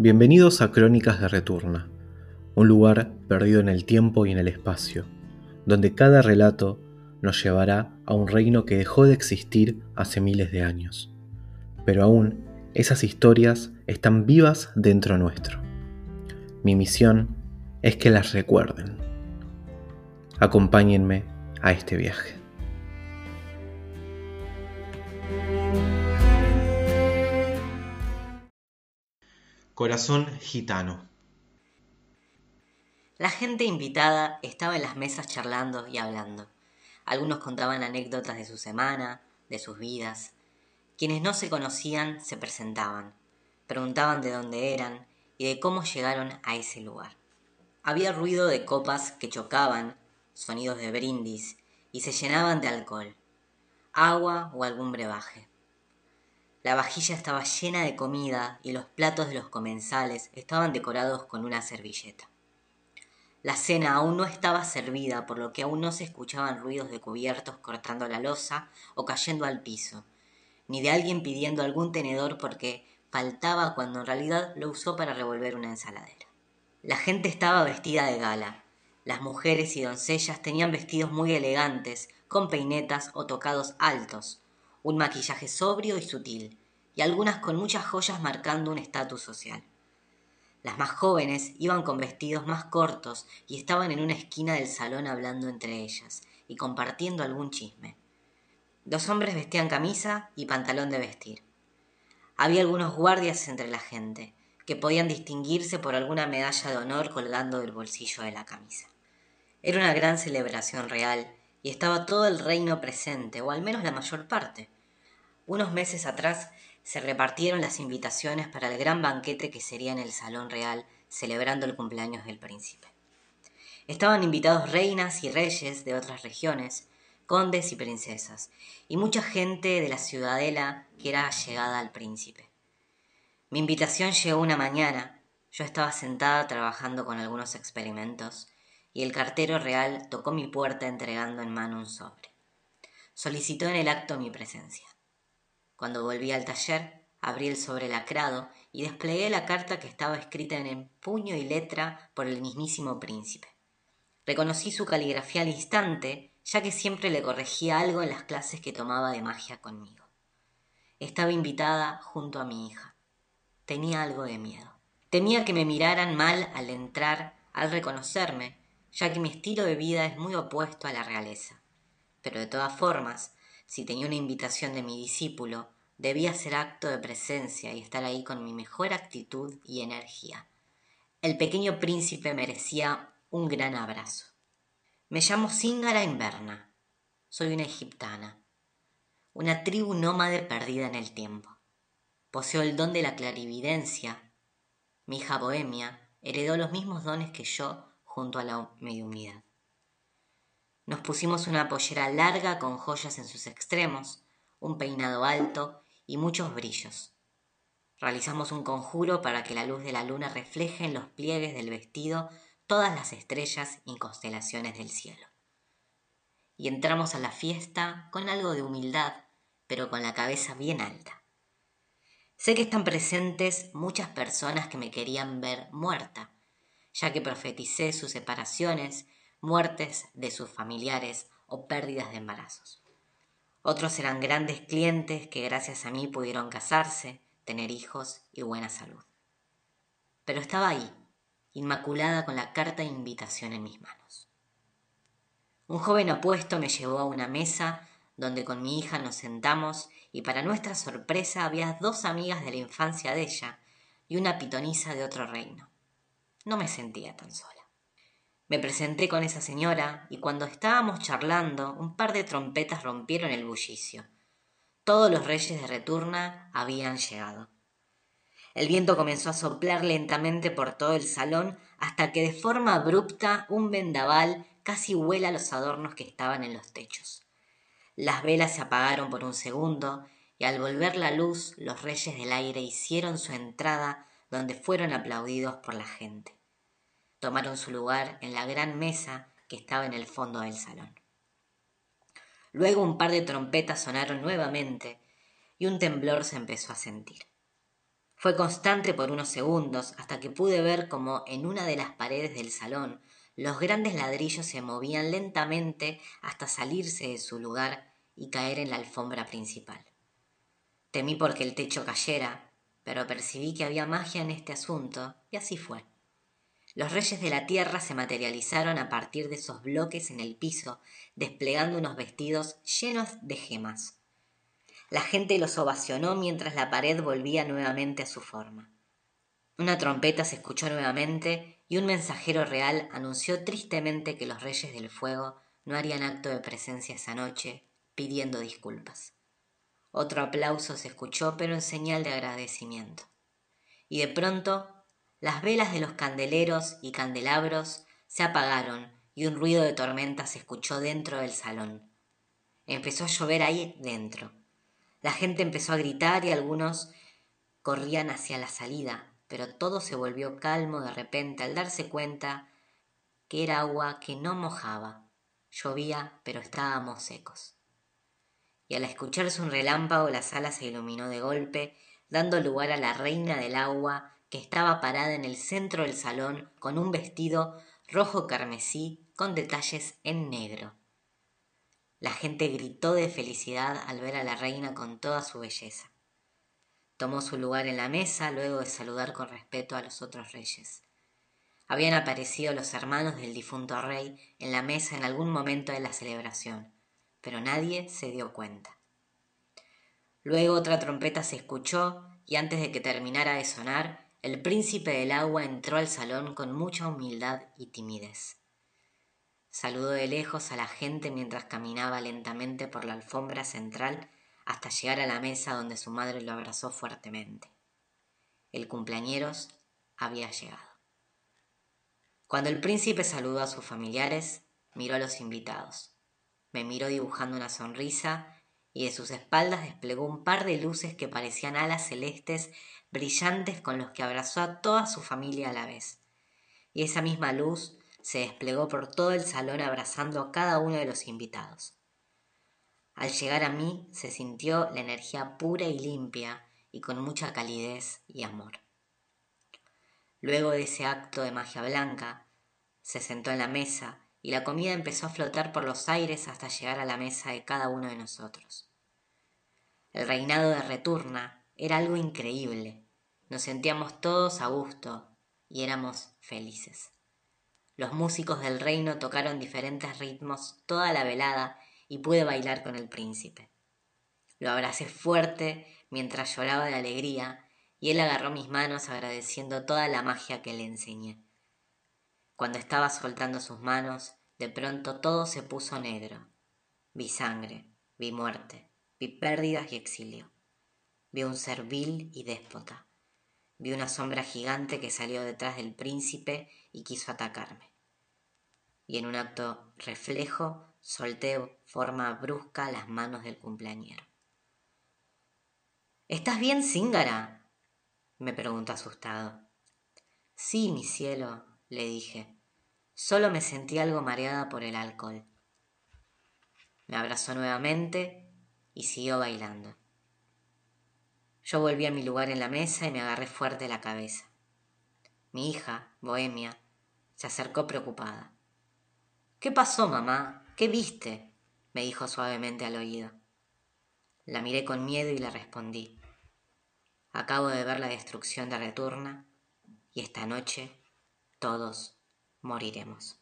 Bienvenidos a Crónicas de Returna, un lugar perdido en el tiempo y en el espacio, donde cada relato nos llevará a un reino que dejó de existir hace miles de años. Pero aún esas historias están vivas dentro nuestro. Mi misión es que las recuerden. Acompáñenme a este viaje. Corazón gitano. La gente invitada estaba en las mesas charlando y hablando. Algunos contaban anécdotas de su semana, de sus vidas. Quienes no se conocían se presentaban, preguntaban de dónde eran y de cómo llegaron a ese lugar. Había ruido de copas que chocaban, sonidos de brindis, y se llenaban de alcohol, agua o algún brebaje. La vajilla estaba llena de comida y los platos de los comensales estaban decorados con una servilleta. La cena aún no estaba servida, por lo que aún no se escuchaban ruidos de cubiertos cortando la losa o cayendo al piso, ni de alguien pidiendo algún tenedor porque faltaba cuando en realidad lo usó para revolver una ensaladera. La gente estaba vestida de gala. Las mujeres y doncellas tenían vestidos muy elegantes, con peinetas o tocados altos, un maquillaje sobrio y sutil, y algunas con muchas joyas marcando un estatus social. Las más jóvenes iban con vestidos más cortos y estaban en una esquina del salón hablando entre ellas y compartiendo algún chisme. Los hombres vestían camisa y pantalón de vestir. Había algunos guardias entre la gente, que podían distinguirse por alguna medalla de honor colgando del bolsillo de la camisa. Era una gran celebración real estaba todo el reino presente, o al menos la mayor parte. Unos meses atrás se repartieron las invitaciones para el gran banquete que sería en el Salón Real, celebrando el cumpleaños del príncipe. Estaban invitados reinas y reyes de otras regiones, condes y princesas, y mucha gente de la ciudadela que era llegada al príncipe. Mi invitación llegó una mañana, yo estaba sentada trabajando con algunos experimentos, y el cartero real tocó mi puerta entregando en mano un sobre. Solicitó en el acto mi presencia. Cuando volví al taller, abrí el sobre lacrado y desplegué la carta que estaba escrita en puño y letra por el mismísimo príncipe. Reconocí su caligrafía al instante, ya que siempre le corregía algo en las clases que tomaba de magia conmigo. Estaba invitada junto a mi hija. Tenía algo de miedo. Temía que me miraran mal al entrar, al reconocerme, ya que mi estilo de vida es muy opuesto a la realeza. Pero de todas formas, si tenía una invitación de mi discípulo, debía hacer acto de presencia y estar ahí con mi mejor actitud y energía. El pequeño príncipe merecía un gran abrazo. Me llamo Singara Inverna. Soy una egiptana, una tribu nómade perdida en el tiempo. Poseo el don de la clarividencia. Mi hija Bohemia heredó los mismos dones que yo junto a la mediunidad. Nos pusimos una pollera larga con joyas en sus extremos, un peinado alto y muchos brillos. Realizamos un conjuro para que la luz de la luna refleje en los pliegues del vestido todas las estrellas y constelaciones del cielo. Y entramos a la fiesta con algo de humildad, pero con la cabeza bien alta. Sé que están presentes muchas personas que me querían ver muerta, ya que profeticé sus separaciones muertes de sus familiares o pérdidas de embarazos. Otros eran grandes clientes que gracias a mí pudieron casarse, tener hijos y buena salud. Pero estaba ahí, inmaculada con la carta de invitación en mis manos. Un joven opuesto me llevó a una mesa donde con mi hija nos sentamos y para nuestra sorpresa había dos amigas de la infancia de ella y una pitonisa de otro reino. No me sentía tan sola. Me presenté con esa señora y cuando estábamos charlando un par de trompetas rompieron el bullicio. Todos los reyes de Returna habían llegado. El viento comenzó a soplar lentamente por todo el salón hasta que de forma abrupta un vendaval casi vuela los adornos que estaban en los techos. Las velas se apagaron por un segundo y al volver la luz los reyes del aire hicieron su entrada donde fueron aplaudidos por la gente tomaron su lugar en la gran mesa que estaba en el fondo del salón. Luego un par de trompetas sonaron nuevamente y un temblor se empezó a sentir. Fue constante por unos segundos hasta que pude ver como en una de las paredes del salón los grandes ladrillos se movían lentamente hasta salirse de su lugar y caer en la alfombra principal. Temí porque el techo cayera, pero percibí que había magia en este asunto y así fue. Los reyes de la tierra se materializaron a partir de esos bloques en el piso, desplegando unos vestidos llenos de gemas. La gente los ovacionó mientras la pared volvía nuevamente a su forma. Una trompeta se escuchó nuevamente y un mensajero real anunció tristemente que los reyes del fuego no harían acto de presencia esa noche, pidiendo disculpas. Otro aplauso se escuchó, pero en señal de agradecimiento. Y de pronto, las velas de los candeleros y candelabros se apagaron y un ruido de tormenta se escuchó dentro del salón. Empezó a llover ahí dentro. La gente empezó a gritar y algunos corrían hacia la salida, pero todo se volvió calmo de repente al darse cuenta que era agua que no mojaba. Llovía, pero estábamos secos. Y al escucharse un relámpago la sala se iluminó de golpe, dando lugar a la reina del agua que estaba parada en el centro del salón con un vestido rojo carmesí con detalles en negro. La gente gritó de felicidad al ver a la reina con toda su belleza. Tomó su lugar en la mesa luego de saludar con respeto a los otros reyes. Habían aparecido los hermanos del difunto rey en la mesa en algún momento de la celebración, pero nadie se dio cuenta. Luego otra trompeta se escuchó y antes de que terminara de sonar, el príncipe del agua entró al salón con mucha humildad y timidez. Saludó de lejos a la gente mientras caminaba lentamente por la alfombra central hasta llegar a la mesa donde su madre lo abrazó fuertemente. El cumpleañeros había llegado. Cuando el príncipe saludó a sus familiares, miró a los invitados. Me miró dibujando una sonrisa y de sus espaldas desplegó un par de luces que parecían alas celestes brillantes con los que abrazó a toda su familia a la vez. Y esa misma luz se desplegó por todo el salón abrazando a cada uno de los invitados. Al llegar a mí se sintió la energía pura y limpia y con mucha calidez y amor. Luego de ese acto de magia blanca, se sentó en la mesa y la comida empezó a flotar por los aires hasta llegar a la mesa de cada uno de nosotros. El reinado de Returna era algo increíble. Nos sentíamos todos a gusto y éramos felices. Los músicos del reino tocaron diferentes ritmos toda la velada y pude bailar con el príncipe. Lo abracé fuerte mientras lloraba de alegría y él agarró mis manos agradeciendo toda la magia que le enseñé. Cuando estaba soltando sus manos, de pronto todo se puso negro. Vi sangre, vi muerte, vi pérdidas y exilio. Vi un ser vil y déspota. Vi una sombra gigante que salió detrás del príncipe y quiso atacarme. Y en un acto reflejo solté forma brusca las manos del cumpleañero. ¿Estás bien, Zingara? me preguntó asustado. Sí, mi cielo, le dije. Solo me sentí algo mareada por el alcohol. Me abrazó nuevamente y siguió bailando. Yo volví a mi lugar en la mesa y me agarré fuerte la cabeza. Mi hija, Bohemia, se acercó preocupada. ¿Qué pasó, mamá? ¿Qué viste? me dijo suavemente al oído. La miré con miedo y le respondí. Acabo de ver la destrucción de Returna y esta noche todos moriremos.